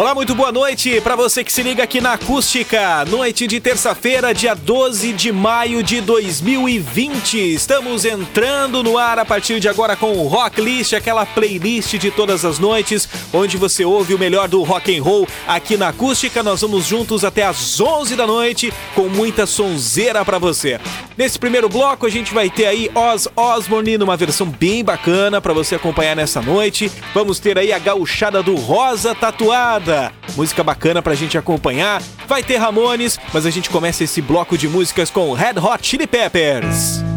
Olá, muito boa noite para você que se liga aqui na Acústica. Noite de terça-feira, dia 12 de maio de 2020. Estamos entrando no ar a partir de agora com o Rock List, aquela playlist de todas as noites, onde você ouve o melhor do rock and roll aqui na Acústica. Nós vamos juntos até às 11 da noite com muita sonzeira para você. Nesse primeiro bloco a gente vai ter aí Oz Osbourne numa versão bem bacana para você acompanhar nessa noite. Vamos ter aí a gauchada do Rosa Tatuada Música bacana pra gente acompanhar. Vai ter Ramones, mas a gente começa esse bloco de músicas com Red Hot Chili Peppers.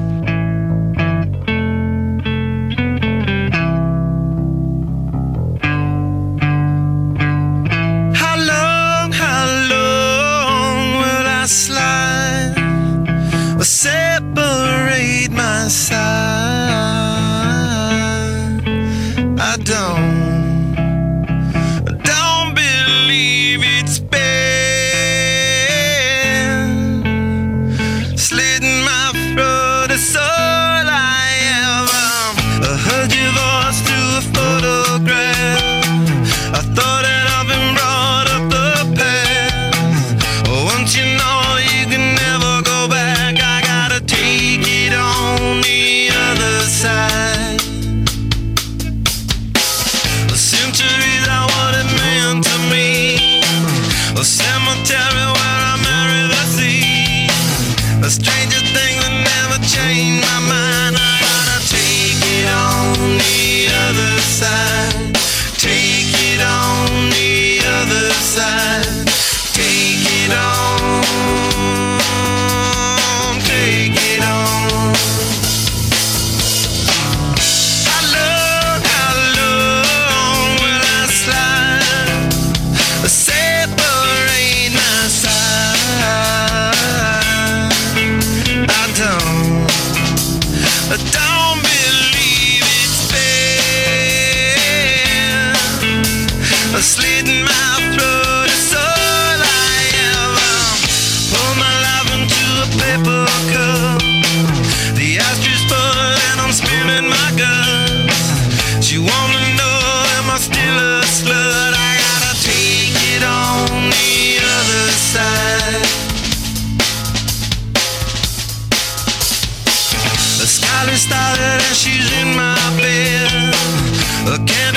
Started and she's in my bed. A candidate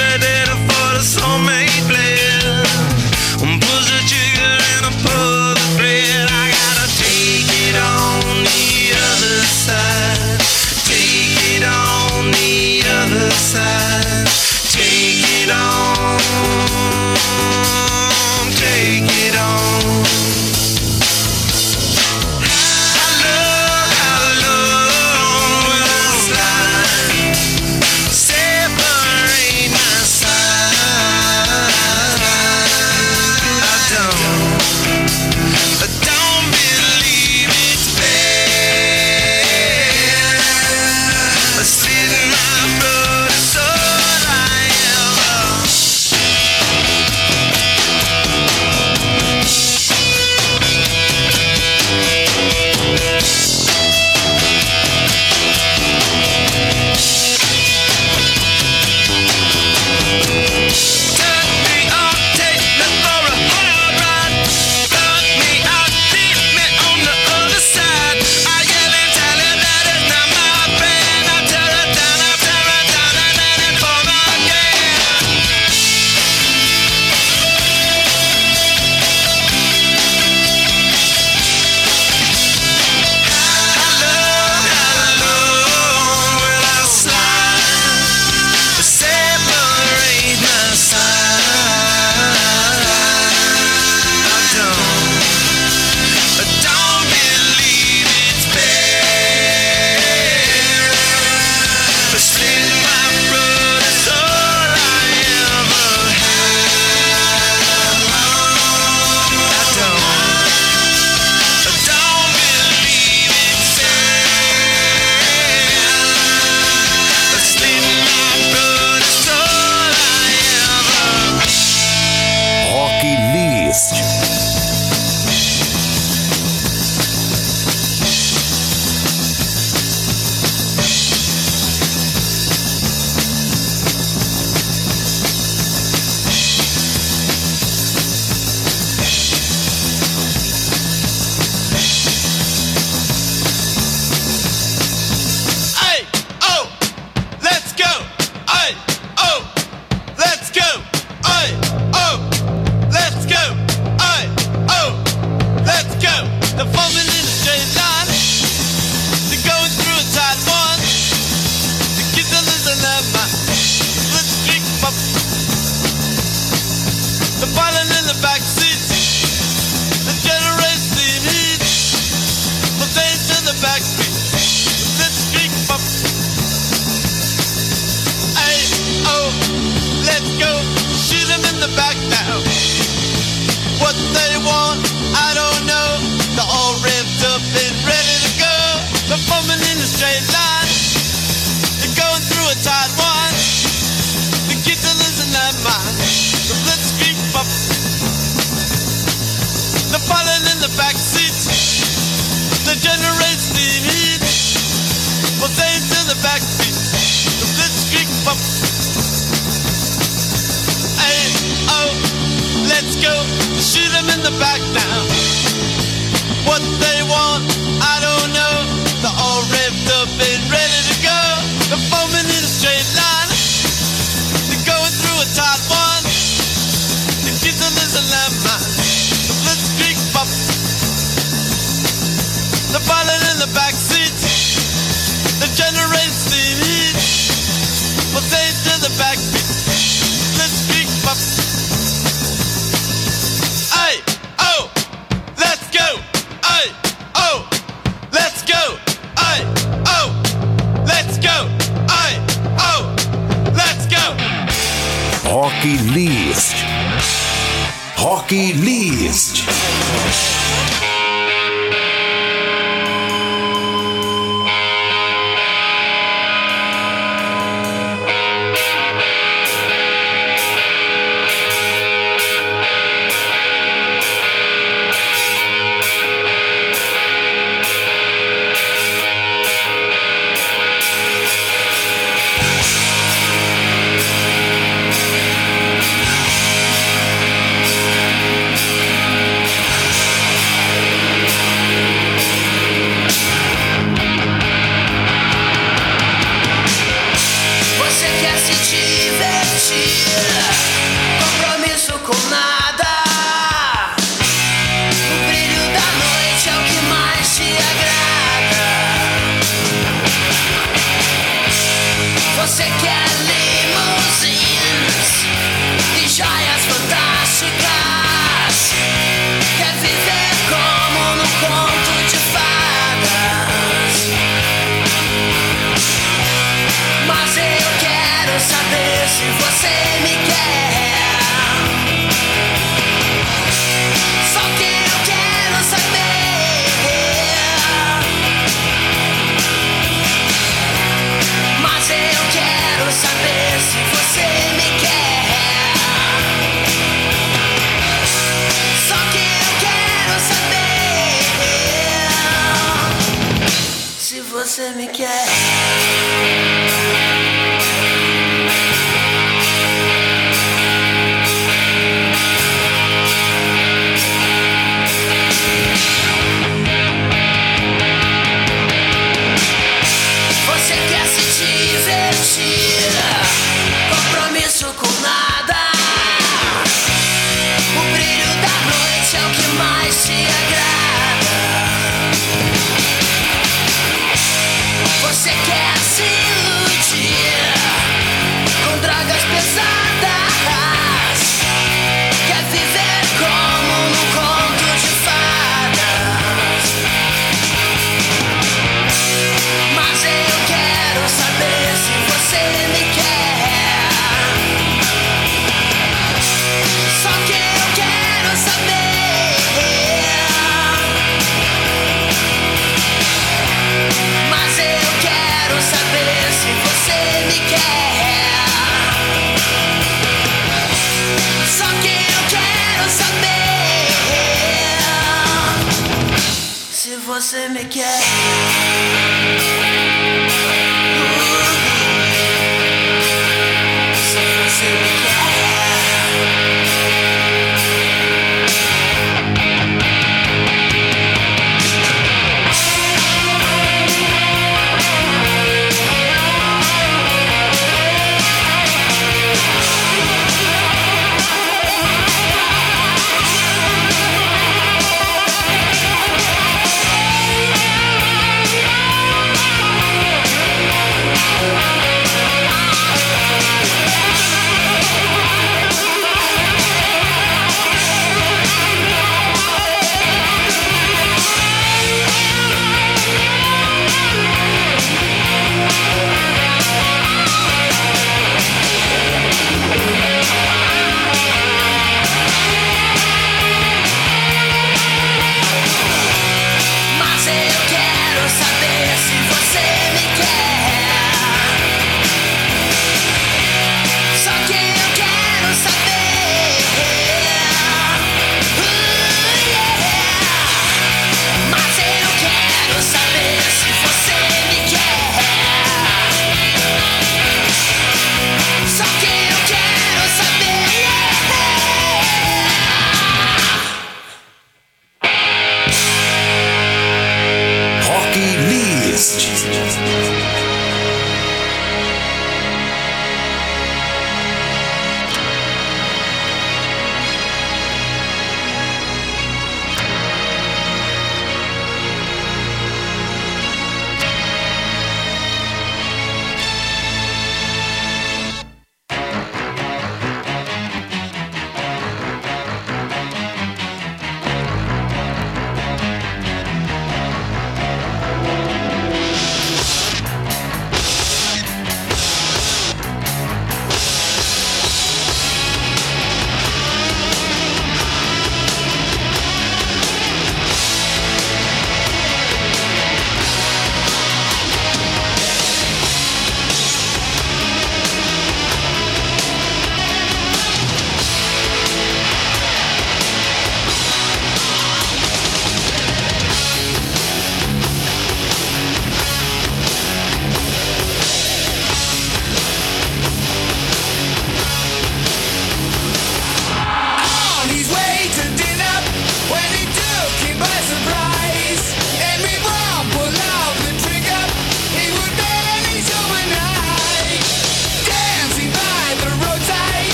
the back now.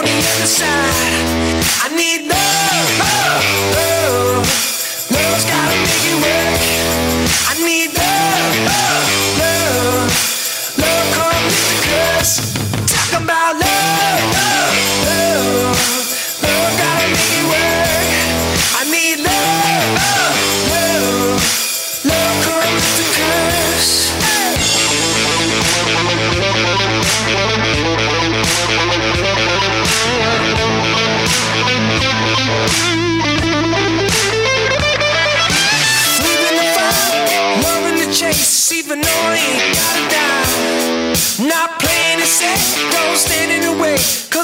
on the other side. I need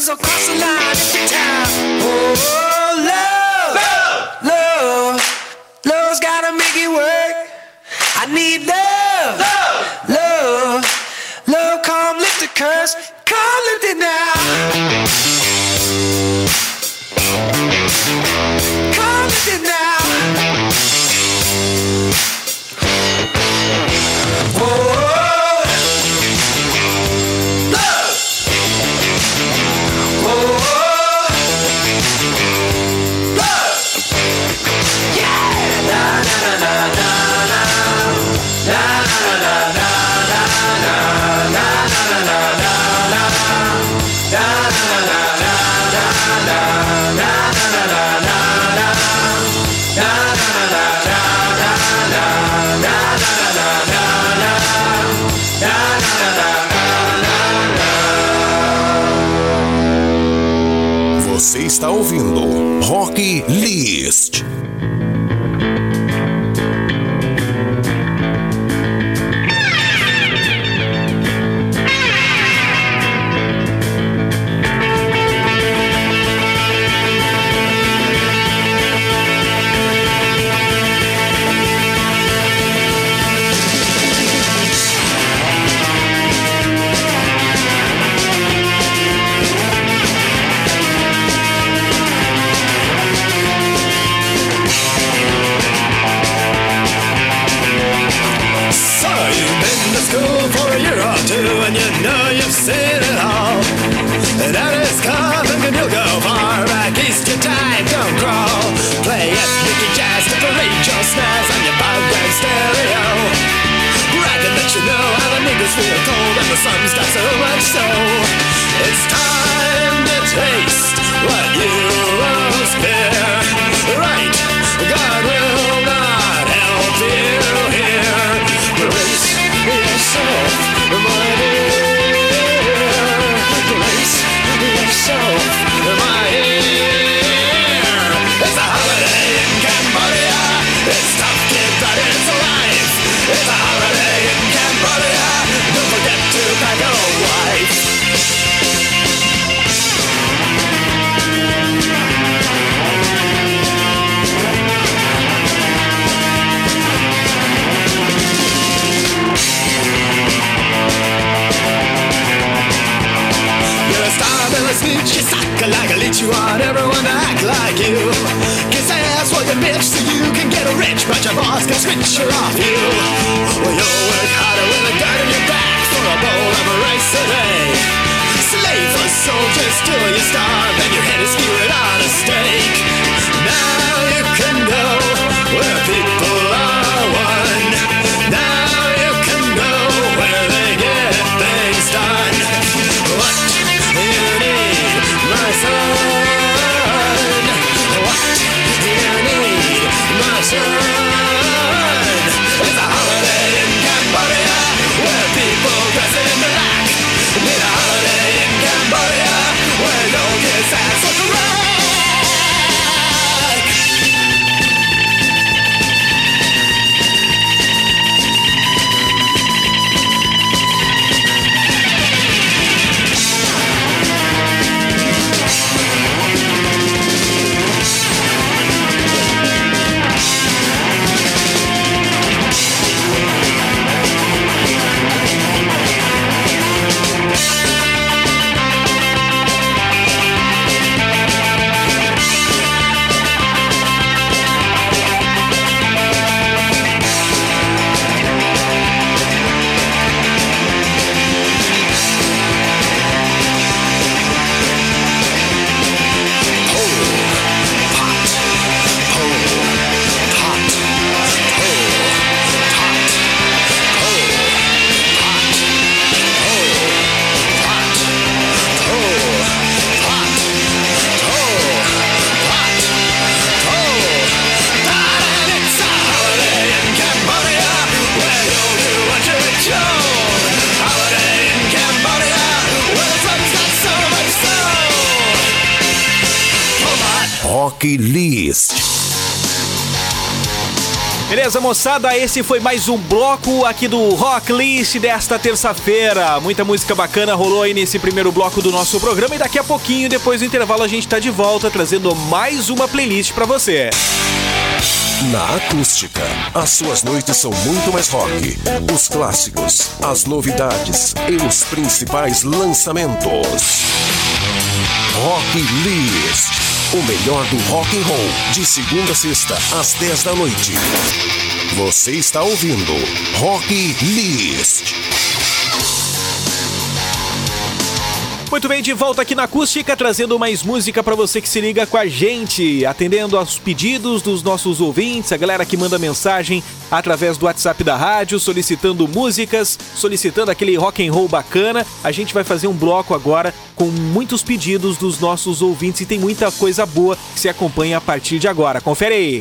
Cause I'll cross the line every time. Oh, love, love, love, love's gotta make it work. I need love, love, love, love. Come lift the curse, come lift it now. está ouvindo Rock List. snitch You suck like a leech You want everyone to act like you. Kiss ass for your bitch So you can get rich But your boss can switch her off you. Well you'll work harder with a gun in your back For a bowl of rice a day. Slave or soldiers till you starve And your head is skewered on a stake. Now you can go Where people moçada? Esse foi mais um bloco aqui do Rock List desta terça-feira. Muita música bacana rolou aí nesse primeiro bloco do nosso programa e daqui a pouquinho, depois do intervalo, a gente tá de volta trazendo mais uma playlist para você. Na acústica, as suas noites são muito mais rock. Os clássicos, as novidades e os principais lançamentos. Rock List. O melhor do rock and roll, de segunda a sexta, às 10 da noite. Você está ouvindo Rock List. Muito bem, de volta aqui na Acústica, trazendo mais música para você que se liga com a gente, atendendo aos pedidos dos nossos ouvintes, a galera que manda mensagem através do WhatsApp da rádio, solicitando músicas, solicitando aquele rock and roll bacana. A gente vai fazer um bloco agora com muitos pedidos dos nossos ouvintes e tem muita coisa boa que se acompanha a partir de agora. Confere aí.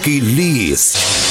Rock List.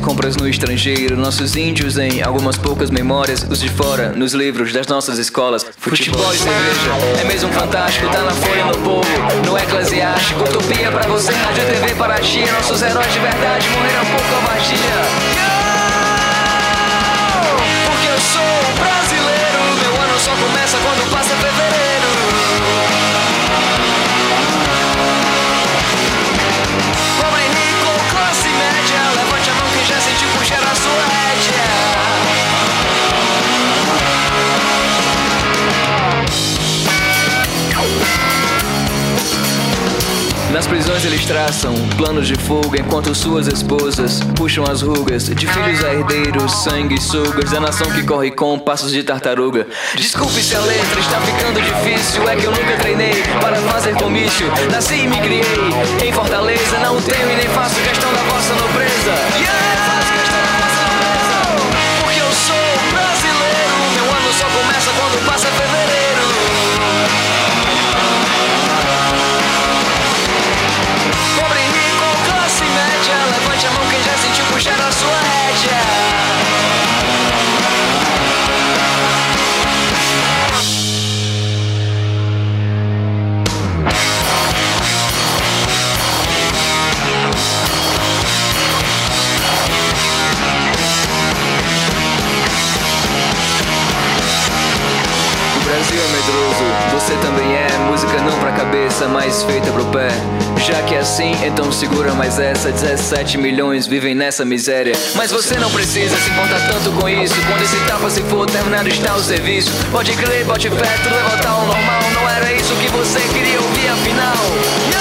Compras no estrangeiro. Nossos índios em algumas poucas memórias, os de fora, nos livros das nossas escolas. Futebol e cerveja, é mesmo fantástico, tá na folha no povo, no eclesiástico. Utopia pra você, rádio TV para ti. Nossos heróis de verdade morreram por covardia. Nas prisões eles traçam planos de fuga enquanto suas esposas puxam as rugas de filhos a herdeiros, sanguessugas da nação que corre com passos de tartaruga. Desculpe se a letra está ficando difícil, é que eu nunca treinei para fazer comício. Nasci e me criei em Fortaleza, não tenho e nem faço questão da vossa nobreza. Yeah! Assim, então segura mais essa. 17 milhões vivem nessa miséria. Mas você não precisa se importar tanto com isso. Quando esse tapa se for, terminado está o serviço. Pode crer, bote fé, tudo vai voltar ao normal. Não era isso que você queria ouvir afinal.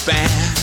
fast.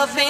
yourself in